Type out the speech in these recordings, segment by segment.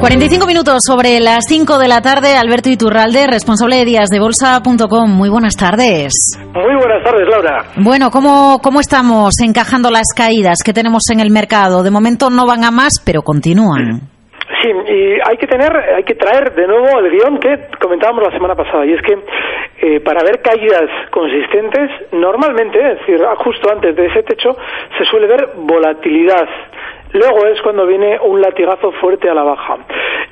45 minutos sobre las 5 de la tarde. Alberto Iturralde, responsable de días de bolsa.com. Muy buenas tardes. Muy buenas tardes, Laura. Bueno, ¿cómo, ¿cómo estamos encajando las caídas que tenemos en el mercado? De momento no van a más, pero continúan. Sí, y hay que tener, hay que traer de nuevo el guion que comentábamos la semana pasada, y es que eh, para ver caídas consistentes, normalmente, es decir, justo antes de ese techo, se suele ver volatilidad Luego es cuando viene un latigazo fuerte a la baja.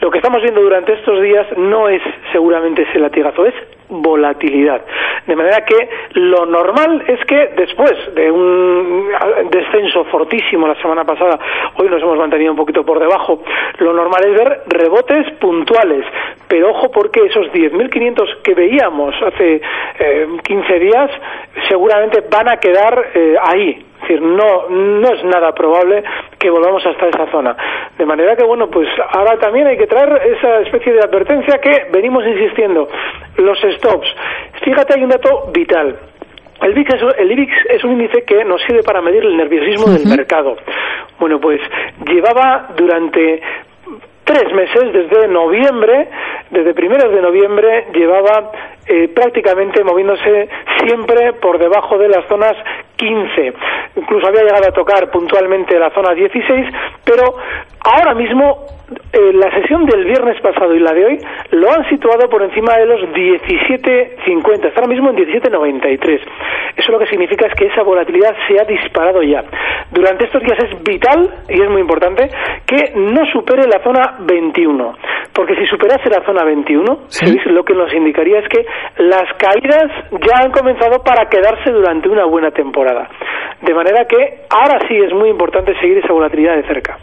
Lo que estamos viendo durante estos días no es seguramente ese latigazo, es volatilidad. De manera que lo normal es que después de un descenso fortísimo la semana pasada, hoy nos hemos mantenido un poquito por debajo, lo normal es ver rebotes puntuales. Pero ojo porque esos 10.500 que veíamos hace 15 eh, días seguramente van a quedar eh, ahí, es decir, no, no es nada probable que volvamos hasta esa zona. De manera que, bueno, pues ahora también hay que traer esa especie de advertencia que venimos insistiendo. Los stops. Fíjate, hay un dato vital. El VIX, es, el IBIX es un índice que nos sirve para medir el nerviosismo del mercado. Bueno, pues llevaba durante tres meses, desde noviembre, desde primeros de noviembre, llevaba eh, prácticamente moviéndose siempre por debajo de las zonas 15. Incluso había llegado a tocar puntualmente la zona 16, pero ahora mismo eh, la sesión del viernes pasado y la de hoy lo han situado por encima de los 17.50, está ahora mismo en 17.93. Eso lo que significa es que esa volatilidad se ha disparado ya. Durante estos días es vital, y es muy importante, que no supere la zona 21, porque si superase la zona 21, lo que nos indicaría es que las caídas ya han comenzado para quedarse durante una buena temporada. De manera que ahora sí es muy importante seguir esa volatilidad de cerca.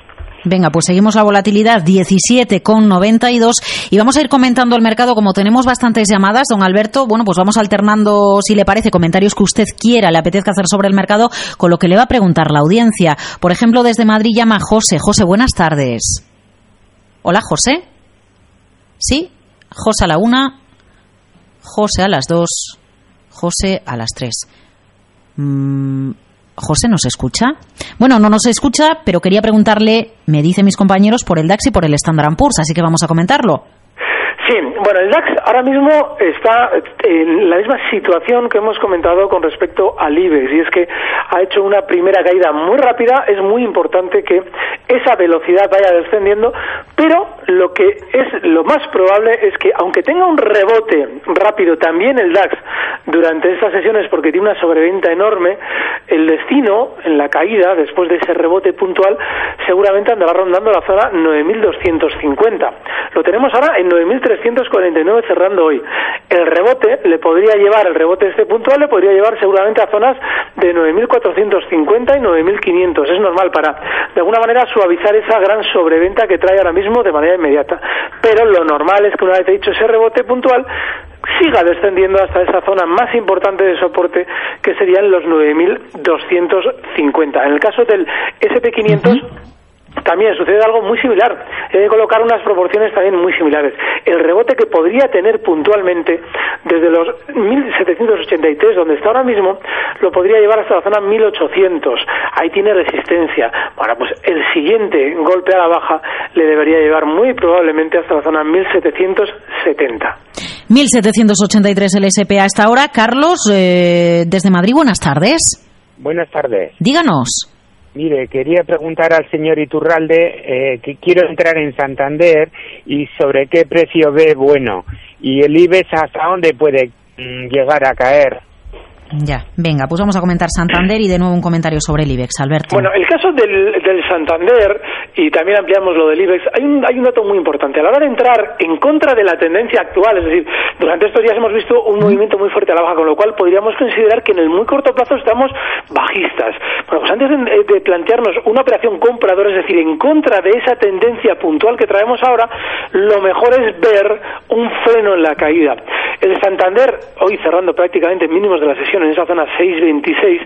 Venga, pues seguimos la volatilidad 17,92 y vamos a ir comentando el mercado como tenemos bastantes llamadas, don Alberto. Bueno, pues vamos alternando, si le parece, comentarios que usted quiera, le apetezca hacer sobre el mercado con lo que le va a preguntar la audiencia. Por ejemplo, desde Madrid llama José. José, buenas tardes. Hola, José. ¿Sí? José a la una, José a las dos, José a las tres. Mm, José, ¿nos escucha? Bueno, no nos escucha, pero quería preguntarle, me dicen mis compañeros, por el DAX y por el Standard Poor's, así que vamos a comentarlo. Sí, bueno, el DAX ahora mismo está en la misma situación que hemos comentado con respecto al IBEX, y es que ha hecho una primera caída muy rápida. Es muy importante que esa velocidad vaya descendiendo, pero lo que es lo más probable es que, aunque tenga un rebote rápido también el DAX durante estas sesiones, porque tiene una sobreventa enorme, el destino en la caída, después de ese rebote puntual, seguramente andará rondando la zona 9.250. Lo tenemos ahora en 9.300 349 cerrando hoy. El rebote le podría llevar, el rebote este puntual le podría llevar seguramente a zonas de 9.450 y 9.500. Es normal para, de alguna manera, suavizar esa gran sobreventa que trae ahora mismo de manera inmediata. Pero lo normal es que una vez hecho ese rebote puntual, siga descendiendo hasta esa zona más importante de soporte que serían los 9.250. En el caso del SP500, también sucede algo muy similar. Hay que colocar unas proporciones también muy similares. El rebote que podría tener puntualmente desde los 1783, donde está ahora mismo, lo podría llevar hasta la zona 1800. Ahí tiene resistencia. Bueno, pues el siguiente golpe a la baja le debería llevar muy probablemente hasta la zona 1770. 1783 el SP hasta ahora. Carlos, eh, desde Madrid, buenas tardes. Buenas tardes. Díganos. Mire, quería preguntar al señor Iturralde eh, que quiero entrar en Santander y sobre qué precio ve bueno y el IBEX hasta dónde puede mm, llegar a caer. Ya, venga, pues vamos a comentar Santander y de nuevo un comentario sobre el IBEX, Alberto. Bueno, el caso del, del Santander, y también ampliamos lo del IBEX, hay un, hay un dato muy importante. A la hora de entrar en contra de la tendencia actual, es decir, durante estos días hemos visto un movimiento muy fuerte a la baja, con lo cual podríamos considerar que en el muy corto plazo estamos bajistas. Bueno, pues antes de, de plantearnos una operación compradora, es decir, en contra de esa tendencia puntual que traemos ahora, lo mejor es ver un freno en la caída. El Santander, hoy cerrando prácticamente mínimos de la sesión, en esa zona 6.26,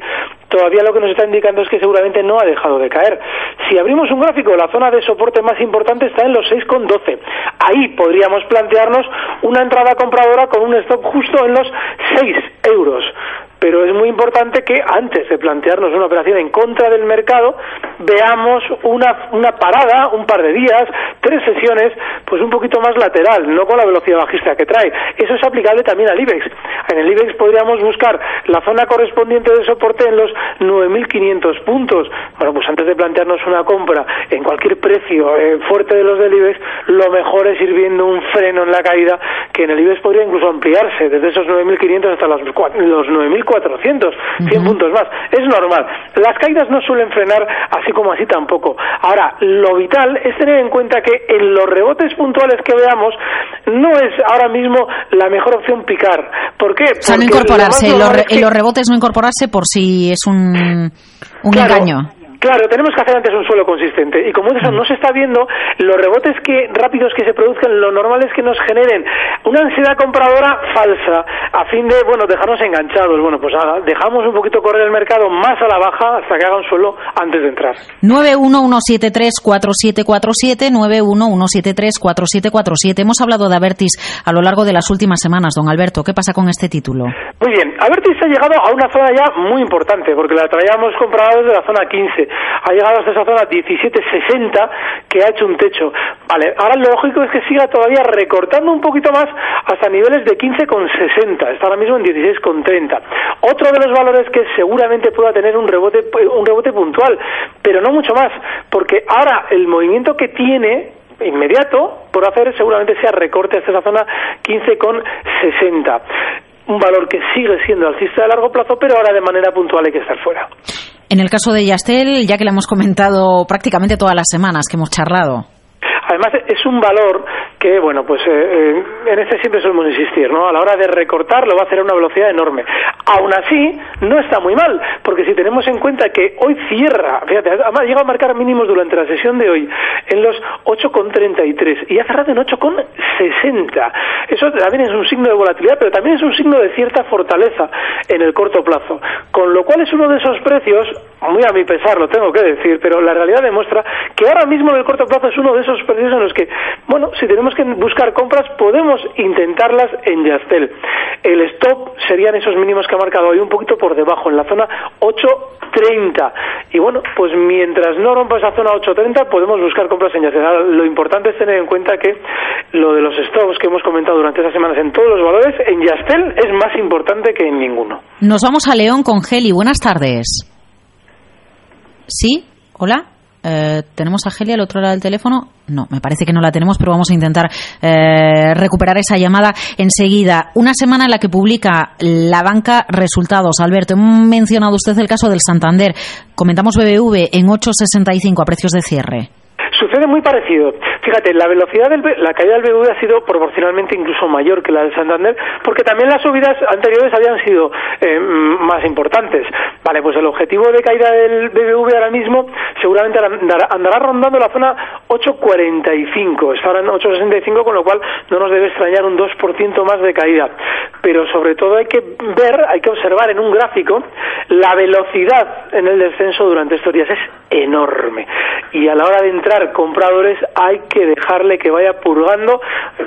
todavía lo que nos está indicando es que seguramente no ha dejado de caer. Si abrimos un gráfico, la zona de soporte más importante está en los 6,12. Ahí podríamos plantearnos una entrada compradora con un stop justo en los 6 euros. Pero es muy importante que antes de plantearnos una operación en contra del mercado, veamos una, una parada, un par de días, tres sesiones, pues un poquito más lateral, no con la velocidad bajista que trae. Eso es aplicable también al IBEX. En el IBEX podríamos buscar la zona correspondiente de soporte en los 9.500 puntos. Bueno, pues antes de plantearnos una compra en cualquier precio eh, fuerte de los del IBEX, lo mejor es ir viendo un freno en la caída que en el IBEX podría incluso ampliarse desde esos 9.500 hasta los, los 9.400, 100 puntos más. Es normal. Las caídas no suelen frenar así como así tampoco. Ahora, lo vital es tener en cuenta que en los rebotes puntuales que veamos no es ahora mismo la mejor opción picar. ¿Por qué? O sea, no incorporarse, en los rebotes no incorporarse por si es un, un engaño. Claro, tenemos que hacer antes un suelo consistente y como eso no se está viendo, los rebotes que rápidos que se produzcan, lo normal es que nos generen una ansiedad compradora falsa a fin de, bueno, dejarnos enganchados. Bueno, pues nada, dejamos un poquito correr el mercado más a la baja hasta que haga un suelo antes de entrar. 911734747 911734747. Hemos hablado de Avertis a lo largo de las últimas semanas, don Alberto. ¿Qué pasa con este título? Muy bien, Avertis ha llegado a una zona ya muy importante porque la traíamos comprada desde la zona 15 ha llegado hasta esa zona 17.60 que ha hecho un techo. Vale, ahora lo lógico es que siga todavía recortando un poquito más hasta niveles de 15,60. Está ahora mismo en 16,30. Otro de los valores que seguramente pueda tener un rebote, un rebote puntual, pero no mucho más, porque ahora el movimiento que tiene inmediato por hacer seguramente sea recorte hasta esa zona 15,60 un valor que sigue siendo alcista de largo plazo, pero ahora de manera puntual hay que estar fuera. En el caso de Yastel, ya que le hemos comentado prácticamente todas las semanas que hemos charlado. Además, es un valor que, bueno, pues eh, eh, en este siempre solemos insistir, ¿no? A la hora de recortar lo va a hacer a una velocidad enorme. Aún así, no está muy mal, porque si tenemos en cuenta que hoy cierra, fíjate, además llega a marcar mínimos durante la sesión de hoy en los 8,33 y ha cerrado en 8,60. Eso también es un signo de volatilidad, pero también es un signo de cierta fortaleza en el corto plazo. Con lo cual es uno de esos precios, muy a mi pesar lo tengo que decir, pero la realidad demuestra que ahora mismo en el corto plazo es uno de esos precios en los que, bueno, si tenemos que buscar compras, podemos intentarlas en Yastel. El stop serían esos mínimos que ha marcado hoy un poquito por debajo, en la zona 8.30. Y bueno, pues mientras no rompa esa zona 8.30, podemos buscar compras en Yastel. lo importante es tener en cuenta que lo de los stops que hemos comentado durante esas semanas en todos los valores, en Yastel es más importante que en ninguno. Nos vamos a León con Geli. Buenas tardes. ¿Sí? ¿Hola? Eh, ¿Tenemos a Geli al otro lado del teléfono? No, me parece que no la tenemos, pero vamos a intentar eh, recuperar esa llamada enseguida. Una semana en la que publica la banca resultados. Alberto, hemos mencionado usted el caso del Santander. Comentamos BBV en 8,65 a precios de cierre. Sucede muy parecido. Fíjate, la velocidad de la caída del BBV ha sido proporcionalmente incluso mayor que la del Santander, porque también las subidas anteriores habían sido eh, más importantes. Vale, pues el objetivo de caída del BBV ahora mismo seguramente andará, rondando la zona 8.45. Está ahora en 8.65, con lo cual no nos debe extrañar un 2% más de caída. Pero sobre todo hay que ver, hay que observar en un gráfico la velocidad en el descenso durante estos días. Es enorme. Y a la hora de entrar compradores hay que dejarle que vaya purgando.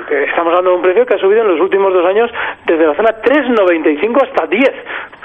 Estamos hablando de un precio que ha subido en los últimos dos años desde la zona 3,95 hasta 10.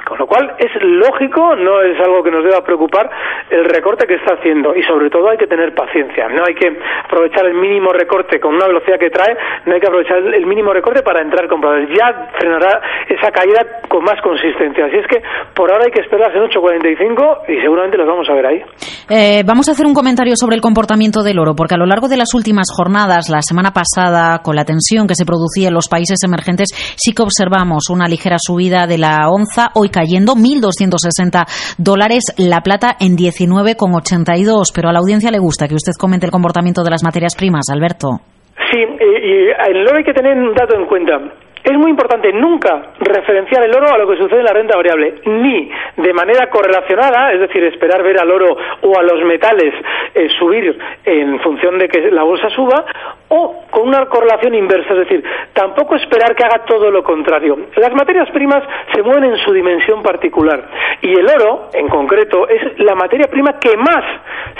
Con lo cual es lógico, no es algo que nos deba preocupar el recorte que está haciendo y sobre todo hay que tener paciencia. No hay que aprovechar el mínimo recorte con una velocidad que trae, no hay que aprovechar el mínimo recorte para entrar compradores. Ya frenará esa caída con más consistencia. Así es que por ahora hay que esperar en 8.45 y seguramente los vamos a ver ahí. Eh, vamos a hacer un comentario sobre el comportamiento del oro, porque a lo largo de las últimas jornadas, la semana pasada, con la tensión que se producía en los países emergentes, sí que observamos una ligera subida de la onza. Hoy cayendo 1.260 dólares, la plata en 19,82. Pero a la audiencia le gusta que usted comente el comportamiento de las materias primas, Alberto. Sí, y, lo hay que tener un dato en cuenta. Es muy importante nunca referenciar el oro a lo que sucede en la renta variable, ni de manera correlacionada, es decir, esperar ver al oro o a los metales eh, subir en función de que la bolsa suba, o con una correlación inversa, es decir, tampoco esperar que haga todo lo contrario. Las materias primas se mueven en su dimensión particular y el oro, en concreto, es la materia prima que más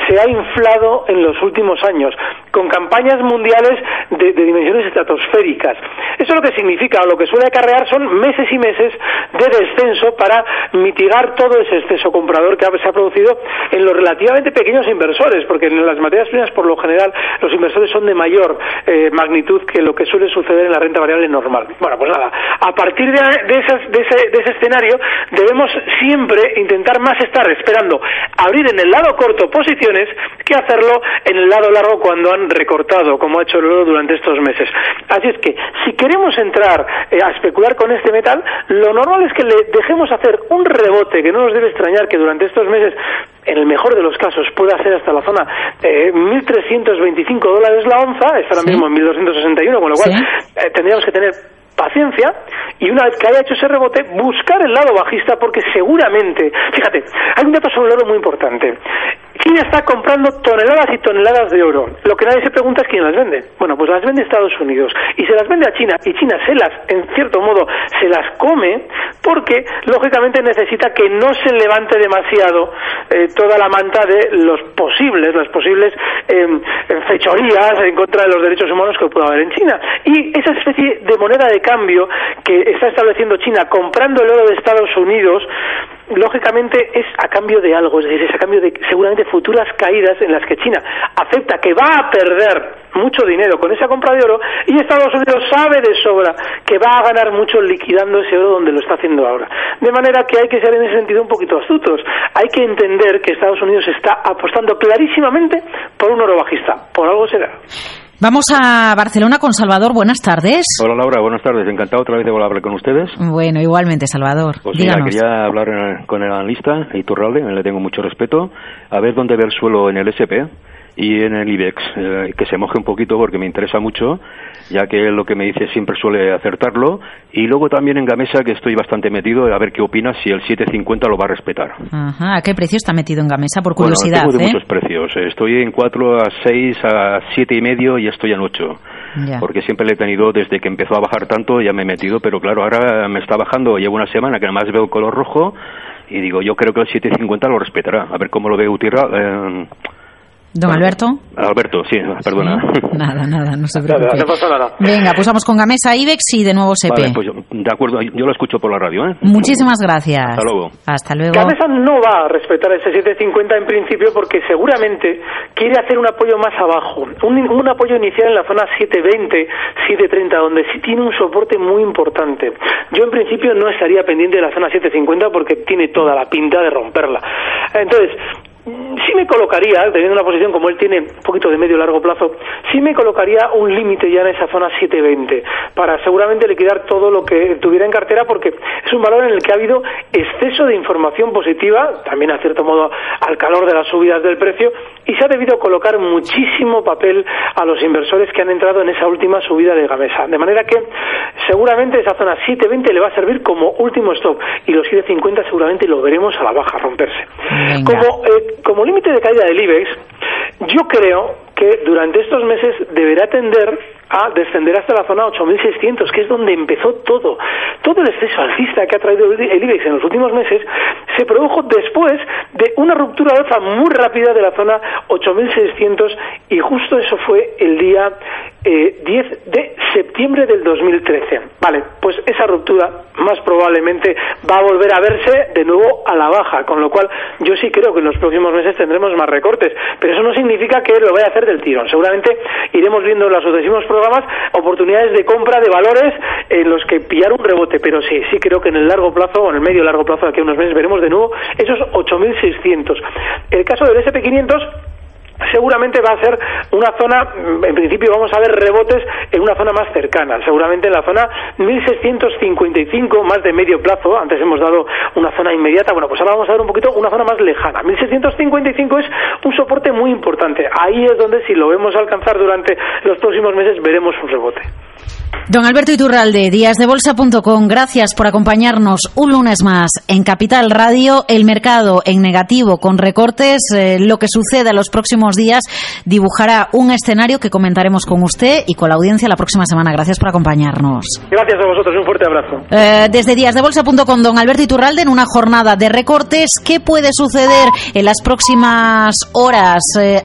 se ha inflado en los últimos años, con campañas mundiales de, dimensiones estratosféricas. Eso lo que significa, o lo que suele acarrear son meses y meses de descenso para mitigar todo ese exceso comprador que se ha producido en los relativamente pequeños inversores, porque en las materias primas, por lo general, los inversores son de mayor eh, magnitud que lo que suele suceder en la renta variable normal. Bueno, pues nada, a partir de, ese, de ese escenario debemos siempre intentar más estar esperando abrir en el lado corto posiciones que hacerlo en el lado largo cuando han recortado, como ha hecho el oro durante estos meses. Así es que, si queremos entrar eh, a especular con este metal, lo normal es que le dejemos hacer un rebote, que no nos debe extrañar que durante estos meses en el mejor de los casos pueda ser hasta la zona eh, 1.325 dólares la onza, está ahora mismo en 1.261, con lo cual eh, tendríamos que tener paciencia y una vez que haya hecho ese rebote, buscar el lado bajista porque seguramente, fíjate, hay un dato sobre el oro muy importante. China está comprando toneladas y toneladas de oro. Lo que nadie se pregunta es quién las vende. Bueno, pues las vende Estados Unidos y se las vende a China y China se las, en cierto modo, se las come porque lógicamente necesita que no se levante demasiado eh, toda la manta de los posibles, las posibles em, fechorías en contra de los derechos humanos que pueda haber en China. Y esa especie de moneda de cambio que está estableciendo China comprando el oro de Estados Unidos, lógicamente es a cambio de algo, es decir, es a cambio de seguramente futuras caídas en las que China acepta que va a perder mucho dinero con esa compra de oro y Estados Unidos sabe de sobra que va a ganar mucho liquidando ese oro donde lo está haciendo ahora. De manera que hay que ser en ese sentido un poquito astutos. Hay que entender que Estados Unidos está apostando clarísimamente por un oro bajista. Por algo será. Vamos a Barcelona con Salvador. Buenas tardes. Hola Laura, buenas tardes. Encantado otra vez de volver a hablar con ustedes. Bueno, igualmente Salvador. Pues mira, quería hablar con el analista Iturralde, le tengo mucho respeto, a ver dónde ve el suelo en el SP y en el IBEX, eh, que se moje un poquito porque me interesa mucho, ya que lo que me dice siempre suele acertarlo. Y luego también en Gamesa, que estoy bastante metido, a ver qué opina si el 750 lo va a respetar. Ajá. ¿A qué precio está metido en Gamesa, por curiosidad? Bueno, tengo de ¿eh? muchos precios. Estoy en 4 a 6 a 7 y medio y estoy en 8. Porque siempre le he tenido desde que empezó a bajar tanto, ya me he metido, pero claro, ahora me está bajando, llevo una semana que además veo color rojo y digo, yo creo que el 750 lo respetará. A ver cómo lo ve Utirra. Eh, Don Alberto. Alberto, sí, perdona. Nada, nada, no se preocupe. no pasa nada. Venga, pues vamos con Gamesa IBEX y de nuevo SEPE. Vale, pues yo, de acuerdo, yo lo escucho por la radio. ¿eh? Muchísimas gracias. Hasta luego. Hasta luego. Gamesa no va a respetar ese 750 en principio porque seguramente quiere hacer un apoyo más abajo, un, un apoyo inicial en la zona 720, 730, donde sí tiene un soporte muy importante. Yo en principio no estaría pendiente de la zona 750 porque tiene toda la pinta de romperla. Entonces, sí me colocaría, teniendo una posición como él tiene un poquito de medio largo plazo, sí me colocaría un límite ya en esa zona 720 para seguramente liquidar todo lo que tuviera en cartera porque es un valor en el que ha habido exceso de información positiva, también a cierto modo al calor de las subidas del precio y se ha debido colocar muchísimo papel a los inversores que han entrado en esa última subida de Gamesa. De manera que seguramente esa zona 720 le va a servir como último stop y los 750 seguramente lo veremos a la baja romperse. Como eh, como límite de caída del IBEX, yo creo que durante estos meses deberá tender a descender hasta la zona 8.600, que es donde empezó todo. Todo el exceso alcista que ha traído el IBEX en los últimos meses se produjo después de una ruptura alza muy rápida de la zona 8.600 y justo eso fue el día 10 eh, de septiembre del 2013. Vale, pues esa ruptura más probablemente va a volver a verse de nuevo a la baja, con lo cual yo sí creo que en los próximos meses tendremos más recortes, pero eso no significa que lo vaya a hacer del tirón. Seguramente iremos viendo en los sucesivos programas oportunidades de compra de valores en los que pillar un rebote, pero sí, sí creo que en el largo plazo o en el medio largo plazo aquí a unos meses veremos de nuevo esos 8.600. El caso del SP500 seguramente va a ser una zona, en principio vamos a ver rebotes en una zona más cercana, seguramente en la zona 1655, más de medio plazo, antes hemos dado una zona inmediata, bueno, pues ahora vamos a ver un poquito una zona más lejana. 1655 es un soporte muy importante, ahí es donde si lo vemos alcanzar durante los próximos meses veremos un rebote. Don Alberto Iturralde, díasdebolsa.com, gracias por acompañarnos un lunes más en Capital Radio. El mercado en negativo con recortes, eh, lo que sucede a los próximos días dibujará un escenario que comentaremos con usted y con la audiencia la próxima semana. Gracias por acompañarnos. Gracias a vosotros, un fuerte abrazo. Eh, desde díasdebolsa.com, don Alberto Iturralde, en una jornada de recortes, ¿qué puede suceder en las próximas horas? Eh,